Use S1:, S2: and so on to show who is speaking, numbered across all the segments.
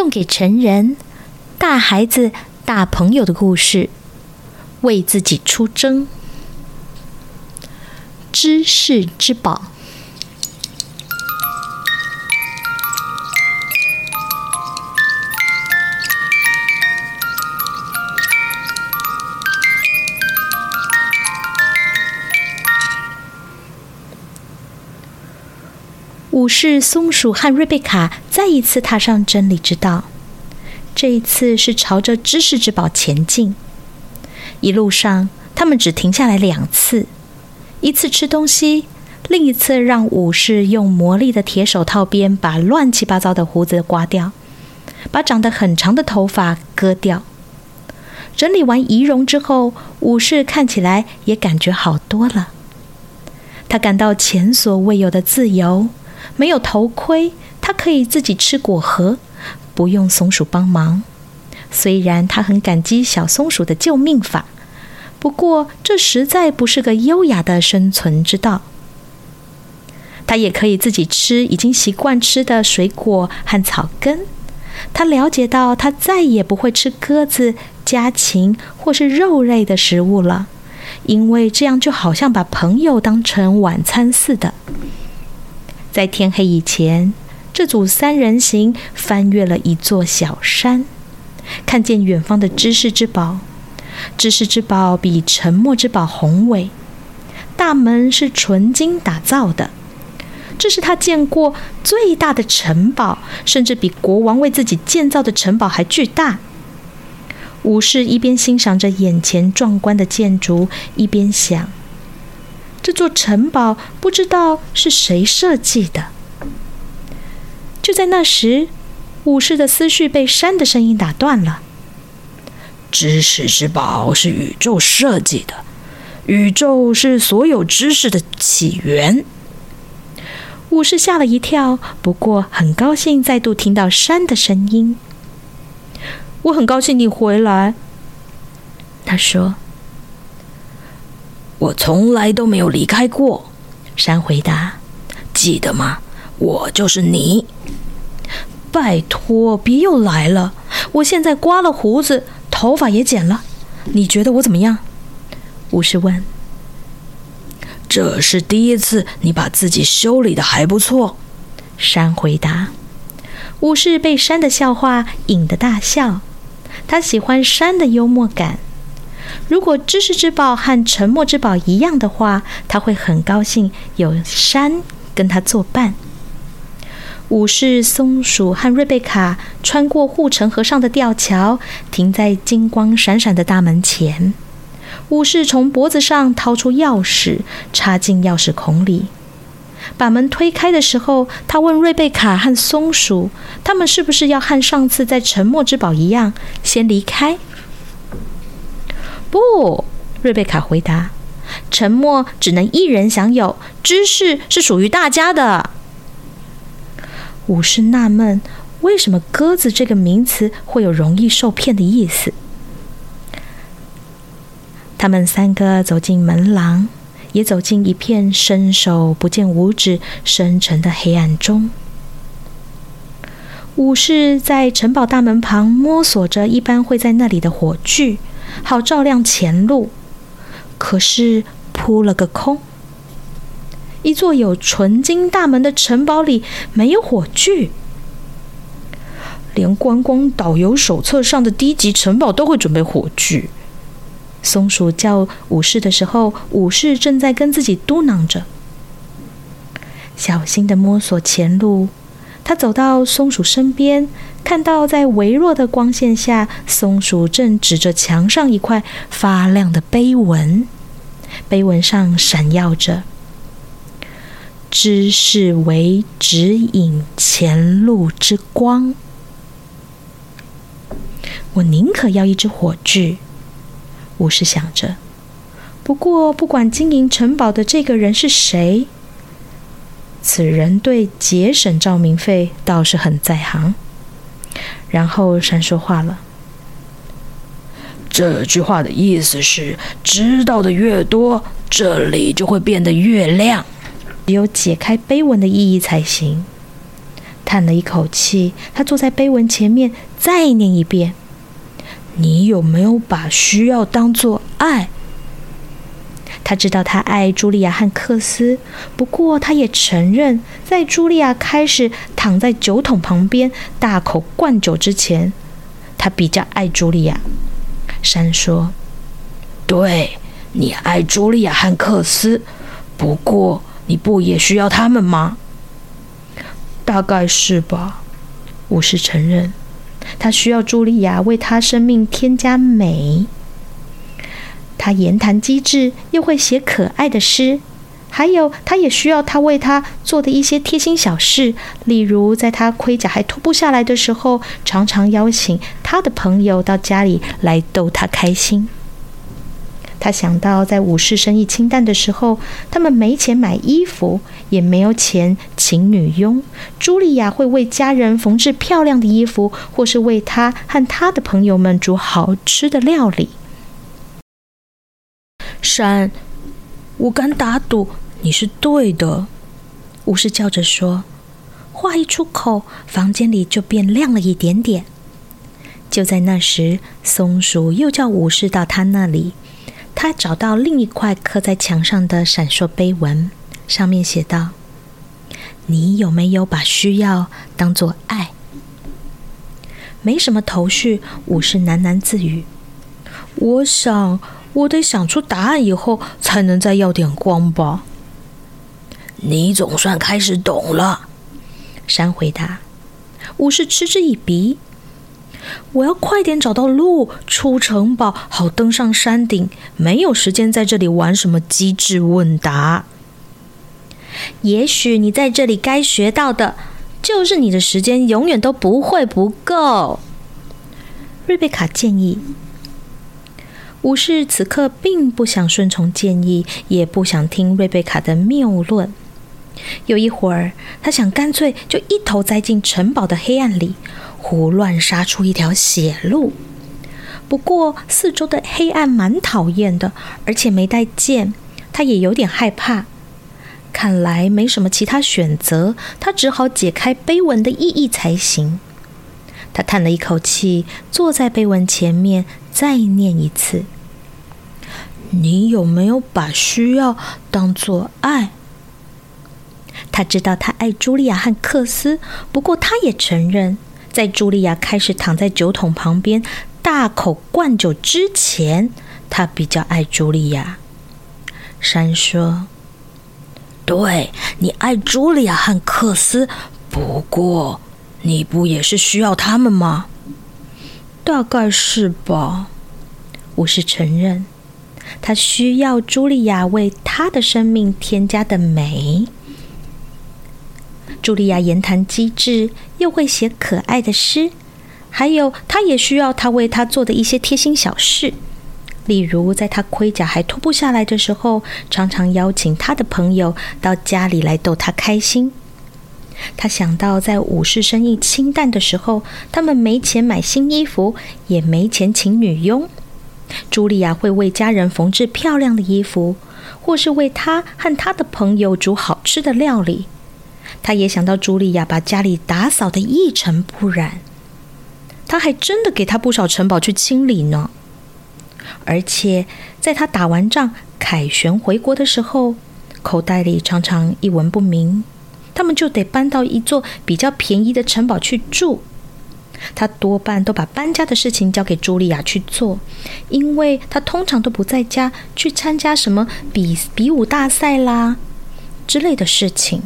S1: 送给成人、大孩子、大朋友的故事，为自己出征。知识之宝。是松鼠和瑞贝卡再一次踏上真理之道，这一次是朝着知识之宝前进。一路上，他们只停下来两次，一次吃东西，另一次让武士用魔力的铁手套边把乱七八糟的胡子刮掉，把长得很长的头发割掉。整理完仪容之后，武士看起来也感觉好多了。他感到前所未有的自由。没有头盔，他可以自己吃果核，不用松鼠帮忙。虽然他很感激小松鼠的救命法，不过这实在不是个优雅的生存之道。他也可以自己吃已经习惯吃的水果和草根。他了解到，他再也不会吃鸽子、家禽或是肉类的食物了，因为这样就好像把朋友当成晚餐似的。在天黑以前，这组三人行翻越了一座小山，看见远方的知识之宝。知识之宝比沉默之宝宏伟，大门是纯金打造的，这是他见过最大的城堡，甚至比国王为自己建造的城堡还巨大。武士一边欣赏着眼前壮观的建筑，一边想。这座城堡不知道是谁设计的。就在那时，武士的思绪被山的声音打断了。
S2: 知识之宝是宇宙设计的，宇宙是所有知识的起源。
S1: 武士吓了一跳，不过很高兴再度听到山的声音。我很高兴你回来，他说。
S2: 我从来都没有离开过，山回答：“记得吗？我就是你。”
S1: 拜托，别又来了！我现在刮了胡子，头发也剪了，你觉得我怎么样？武士问。
S2: 这是第一次，你把自己修理的还不错。
S1: 山回答。武士被山的笑话引得大笑，他喜欢山的幽默感。如果知识之宝和沉默之宝一样的话，他会很高兴有山跟他作伴。武士、松鼠和瑞贝卡穿过护城河上的吊桥，停在金光闪闪的大门前。武士从脖子上掏出钥匙，插进钥匙孔里。把门推开的时候，他问瑞贝卡和松鼠：“他们是不是要和上次在沉默之宝一样，先离开？”不，瑞贝卡回答：“沉默只能一人享有，知识是属于大家的。”武士纳闷，为什么“鸽子”这个名词会有容易受骗的意思？他们三个走进门廊，也走进一片伸手不见五指、深沉的黑暗中。武士在城堡大门旁摸索着，一般会在那里的火炬。好照亮前路，可是扑了个空。一座有纯金大门的城堡里没有火炬，连观光导游手册上的低级城堡都会准备火炬。松鼠叫武士的时候，武士正在跟自己嘟囔着，小心的摸索前路。他走到松鼠身边，看到在微弱的光线下，松鼠正指着墙上一块发亮的碑文，碑文上闪耀着“知识为指引前路之光”。我宁可要一支火炬，武士想着。不过，不管经营城堡的这个人是谁。此人对节省照明费倒是很在行。然后山说话了：“
S2: 这句话的意思是，知道的越多，这里就会变得越亮。
S1: 只有解开碑文的意义才行。”叹了一口气，他坐在碑文前面，再念一遍：“
S2: 你有没有把需要当做爱？”
S1: 他知道他爱茱莉亚和克斯，不过他也承认，在茱莉亚开始躺在酒桶旁边大口灌酒之前，他比较爱茱莉亚。山说：“
S2: 对，你爱茱莉亚和克斯，不过你不也需要他们吗？”
S1: 大概是吧，武士承认，他需要茱莉亚为他生命添加美。他言谈机智，又会写可爱的诗，还有他也需要他为他做的一些贴心小事，例如在他盔甲还脱不下来的时候，常常邀请他的朋友到家里来逗他开心。他想到在武士生意清淡的时候，他们没钱买衣服，也没有钱请女佣，茱莉亚会为家人缝制漂亮的衣服，或是为他和他的朋友们煮好吃的料理。
S2: 山，我敢打赌你是对的。
S1: 武士叫着说，话一出口，房间里就变亮了一点点。就在那时，松鼠又叫武士到他那里。他找到另一块刻在墙上的闪烁碑文，上面写道：“你有没有把需要当做爱？”没什么头绪，武士喃喃自语：“
S2: 我想。”我得想出答案以后，才能再要点光吧。你总算开始懂了，
S1: 山回答。武士嗤之以鼻：“
S2: 我要快点找到路出城堡，好登上山顶。没有时间在这里玩什么机智问答。
S1: 也许你在这里该学到的，就是你的时间永远都不会不够。”瑞贝卡建议。武士此刻并不想顺从建议，也不想听瑞贝卡的谬论。有一会儿，他想干脆就一头栽进城堡的黑暗里，胡乱杀出一条血路。不过，四周的黑暗蛮讨厌的，而且没带剑，他也有点害怕。看来没什么其他选择，他只好解开碑文的意义才行。他叹了一口气，坐在碑文前面。再念一次。
S2: 你有没有把需要当做爱？
S1: 他知道他爱茱莉亚和克斯，不过他也承认，在茱莉亚开始躺在酒桶旁边大口灌酒之前，他比较爱茱莉亚。
S2: 山说：“对你爱茱莉亚和克斯，不过你不也是需要他们吗？”
S1: 大概是吧，我是承认，他需要茱莉亚为他的生命添加的美。茱莉亚言谈机智，又会写可爱的诗，还有，他也需要他为他做的一些贴心小事，例如在他盔甲还脱不下来的时候，常常邀请他的朋友到家里来逗他开心。他想到，在武士生意清淡的时候，他们没钱买新衣服，也没钱请女佣。茱莉亚会为家人缝制漂亮的衣服，或是为他和他的朋友煮好吃的料理。他也想到茱莉亚把家里打扫得一尘不染，他还真的给他不少城堡去清理呢。而且，在他打完仗凯旋回国的时候，口袋里常常一文不名。他们就得搬到一座比较便宜的城堡去住。他多半都把搬家的事情交给茱莉亚去做，因为他通常都不在家，去参加什么比比武大赛啦之类的事情。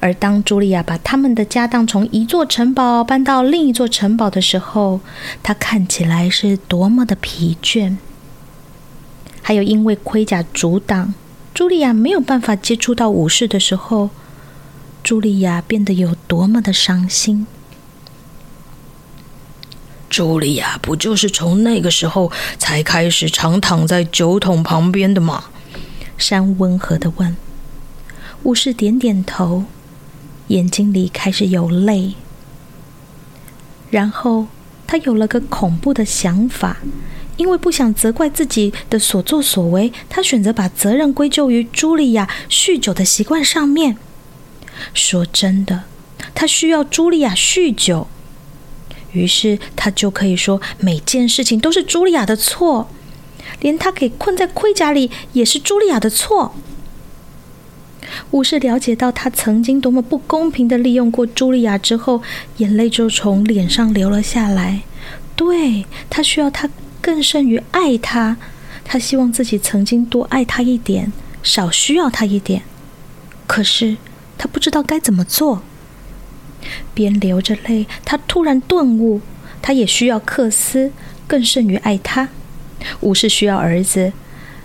S1: 而当茱莉亚把他们的家当从一座城堡搬到另一座城堡的时候，他看起来是多么的疲倦。还有因为盔甲阻挡。茱莉亚没有办法接触到武士的时候，茱莉亚变得有多么的伤心。
S2: 茱莉亚不就是从那个时候才开始常躺在酒桶旁边的吗？
S1: 山温和的问。武士点点头，眼睛里开始有泪。然后他有了个恐怖的想法。因为不想责怪自己的所作所为，他选择把责任归咎于茱莉亚酗酒的习惯上面。说真的，他需要茱莉亚酗酒，于是他就可以说每件事情都是茱莉亚的错，连他给困在盔甲里也是茱莉亚的错。武士了解到他曾经多么不公平的利用过茱莉亚之后，眼泪就从脸上流了下来。对他需要他更胜于爱他，他希望自己曾经多爱他一点，少需要他一点。可是他不知道该怎么做。边流着泪，他突然顿悟：他也需要克斯，更胜于爱他。武士需要儿子。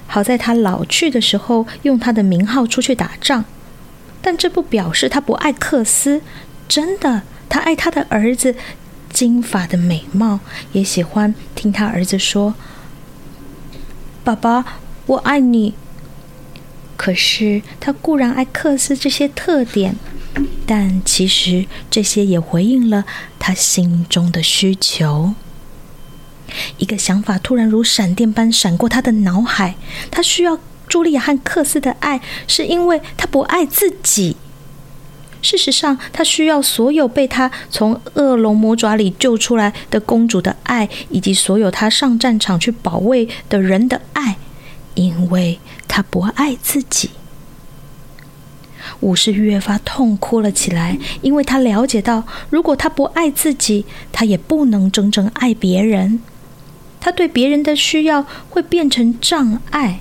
S1: 好在他老去的时候用他的名号出去打仗，但这不表示他不爱克斯。真的，他爱他的儿子金发的美貌，也喜欢听他儿子说：“爸爸，我爱你。”可是他固然爱克斯这些特点，但其实这些也回应了他心中的需求。一个想法突然如闪电般闪过他的脑海：他需要茱莉亚和克斯的爱，是因为他不爱自己。事实上，他需要所有被他从恶龙魔爪里救出来的公主的爱，以及所有他上战场去保卫的人的爱，因为他不爱自己。武士越发痛哭了起来，因为他了解到，如果他不爱自己，他也不能真正爱别人。他对别人的需要会变成障碍。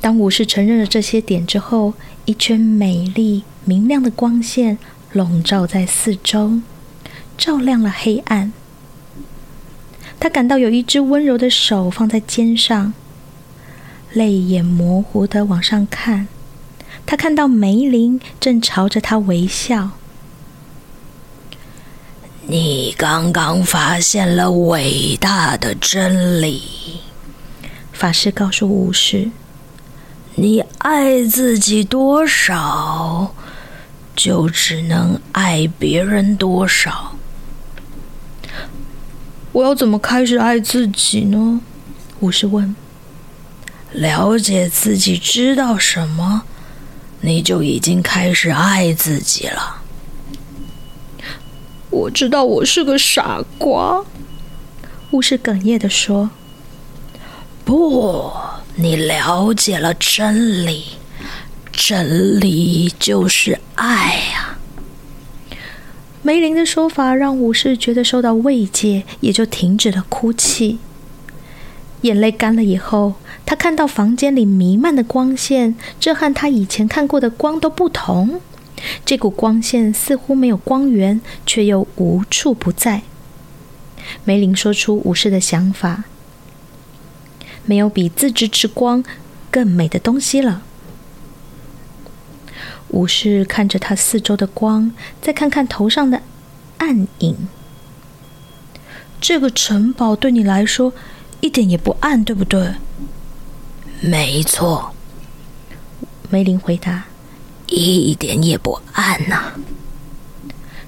S1: 当武士承认了这些点之后，一圈美丽明亮的光线笼罩在四周，照亮了黑暗。他感到有一只温柔的手放在肩上，泪眼模糊的往上看，他看到梅林正朝着他微笑。
S2: 你刚刚发现了伟大的真理，
S1: 法师告诉武士：“
S2: 你爱自己多少，就只能爱别人多少。”
S1: 我要怎么开始爱自己呢？武士问。
S2: 了解自己，知道什么，你就已经开始爱自己了。
S1: 我知道我是个傻瓜，巫师哽咽的说：“
S2: 不，你了解了真理，真理就是爱呀。”
S1: 梅林的说法让武士觉得受到慰藉，也就停止了哭泣。眼泪干了以后，他看到房间里弥漫的光线，这和他以前看过的光都不同。这股光线似乎没有光源，却又无处不在。梅林说出武士的想法：没有比自知之光更美的东西了。武士看着他四周的光，再看看头上的暗影。这个城堡对你来说一点也不暗，对不对？
S2: 没错，
S1: 梅林回答。
S2: 一点也不暗呐！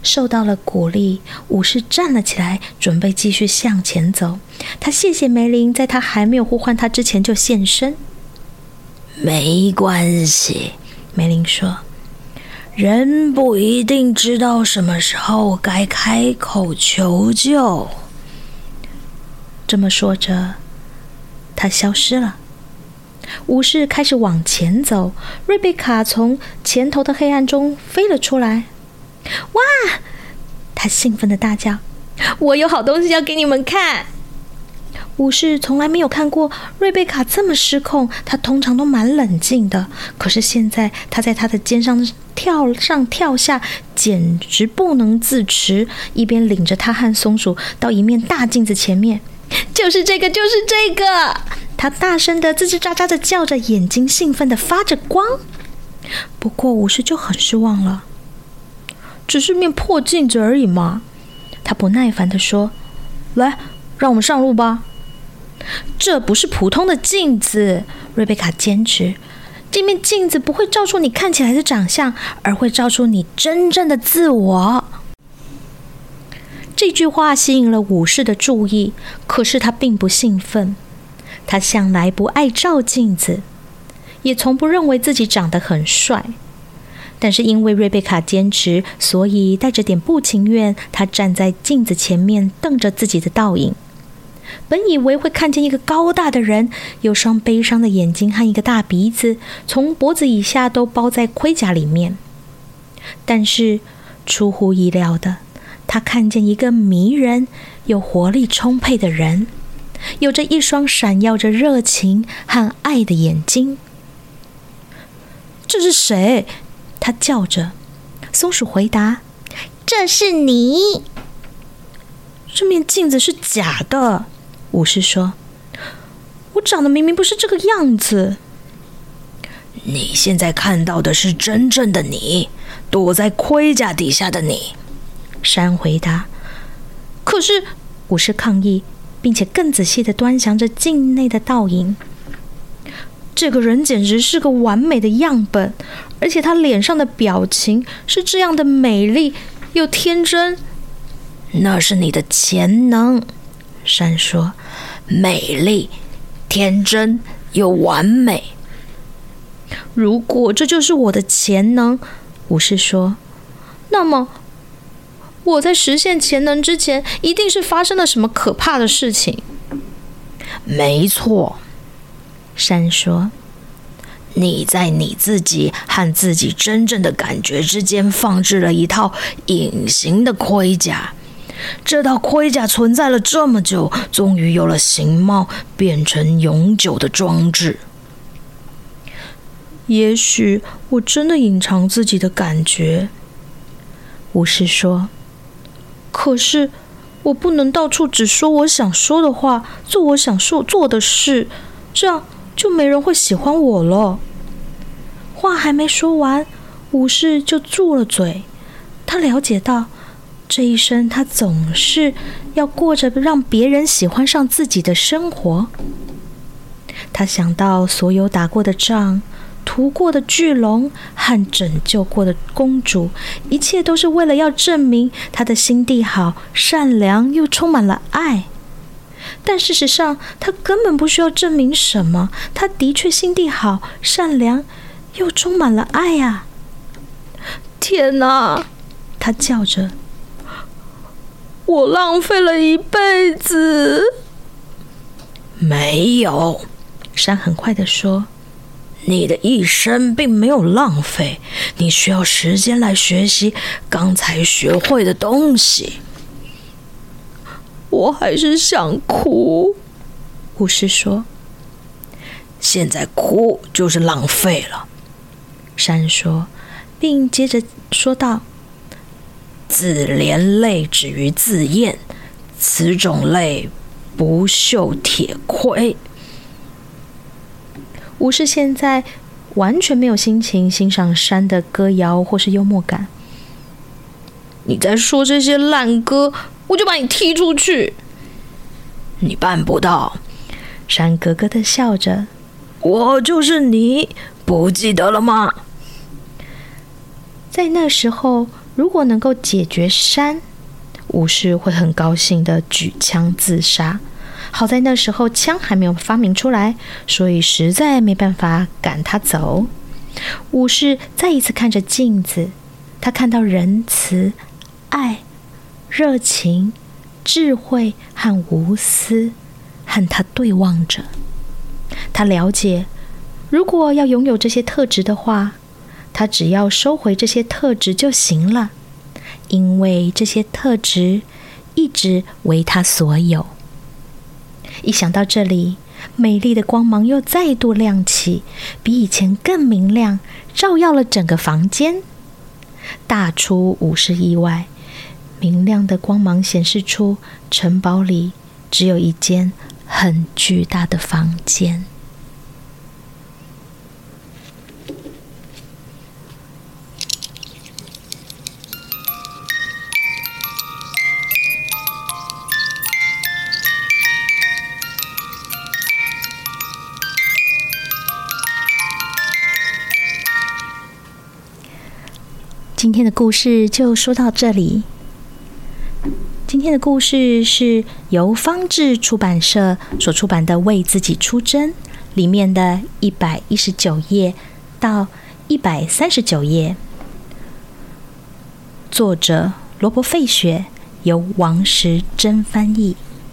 S1: 受到了鼓励，武士站了起来，准备继续向前走。他谢谢梅林，在他还没有呼唤他之前就现身。
S2: 没关系，
S1: 梅林说：“
S2: 人不一定知道什么时候该开口求救。”
S1: 这么说着，他消失了。武士开始往前走，瑞贝卡从前头的黑暗中飞了出来。哇！他兴奋的大叫：“我有好东西要给你们看！”武士从来没有看过瑞贝卡这么失控，他通常都蛮冷静的。可是现在，他在他的肩上跳上跳下，简直不能自持，一边领着他和松鼠到一面大镜子前面。就是这个，就是这个！他大声的、吱吱喳喳的叫着，眼睛兴奋的发着光。不过武士就很失望了，只是面破镜子而已嘛。他不耐烦的说：“来，让我们上路吧。”这不是普通的镜子，瑞贝卡坚持。这面镜子不会照出你看起来的长相，而会照出你真正的自我。这句话吸引了武士的注意，可是他并不兴奋。他向来不爱照镜子，也从不认为自己长得很帅。但是因为瑞贝卡坚持，所以带着点不情愿，她站在镜子前面瞪着自己的倒影。本以为会看见一个高大的人，有双悲伤的眼睛和一个大鼻子，从脖子以下都包在盔甲里面。但是出乎意料的，他看见一个迷人、有活力充沛的人，有着一双闪耀着热情和爱的眼睛。这是谁？他叫着。松鼠回答：“这是你。这面镜子是假的。”武士说：“我长得明明不是这个样子。”
S2: 你现在看到的是真正的你，躲在盔甲底下的你。”
S1: 山回答。“可是，武士抗议，并且更仔细的端详着镜内的倒影。这个人简直是个完美的样本，而且他脸上的表情是这样的美丽又天真。
S2: 那是你的潜能。”山说：“美丽、天真又完美。
S1: 如果这就是我的潜能，武士说，那么我在实现潜能之前，一定是发生了什么可怕的事情。”
S2: 没错，山说：“你在你自己和自己真正的感觉之间放置了一套隐形的盔甲。”这套盔甲存在了这么久，终于有了形貌，变成永久的装置。
S1: 也许我真的隐藏自己的感觉，巫师说。可是我不能到处只说我想说的话，做我想说做的事，这样就没人会喜欢我了。话还没说完，武士就住了嘴。他了解到。这一生，他总是要过着让别人喜欢上自己的生活。他想到所有打过的仗、屠过的巨龙和拯救过的公主，一切都是为了要证明他的心地好、善良又充满了爱。但事实上，他根本不需要证明什么。他的确心地好、善良又充满了爱呀！天哪！他叫着。我浪费了一辈子。
S2: 没有，
S1: 山很快的说：“
S2: 你的一生并没有浪费，你需要时间来学习刚才学会的东西。”
S1: 我还是想哭，巫师说：“
S2: 现在哭就是浪费了。”
S1: 山说，并接着说道。
S2: 自怜泪止于自厌，此种泪不锈铁盔。
S1: 武士现在完全没有心情欣赏山的歌谣或是幽默感。你在说这些烂歌，我就把你踢出去。
S2: 你办不到。
S1: 山咯咯的笑着。
S2: 我就是你，不记得了吗？
S1: 在那时候。如果能够解决山，武士会很高兴的举枪自杀。好在那时候枪还没有发明出来，所以实在没办法赶他走。武士再一次看着镜子，他看到仁慈、爱、热情、智慧和无私和他对望着。他了解，如果要拥有这些特质的话。他只要收回这些特质就行了，因为这些特质一直为他所有。一想到这里，美丽的光芒又再度亮起，比以前更明亮，照耀了整个房间。大出五十意外，明亮的光芒显示出城堡里只有一间很巨大的房间。今天的故事就说到这里。今天的故事是由方志出版社所出版的《为自己出征》，里面的一百一十九页到一百三十九页。作者罗伯·费雪，由王石珍翻译。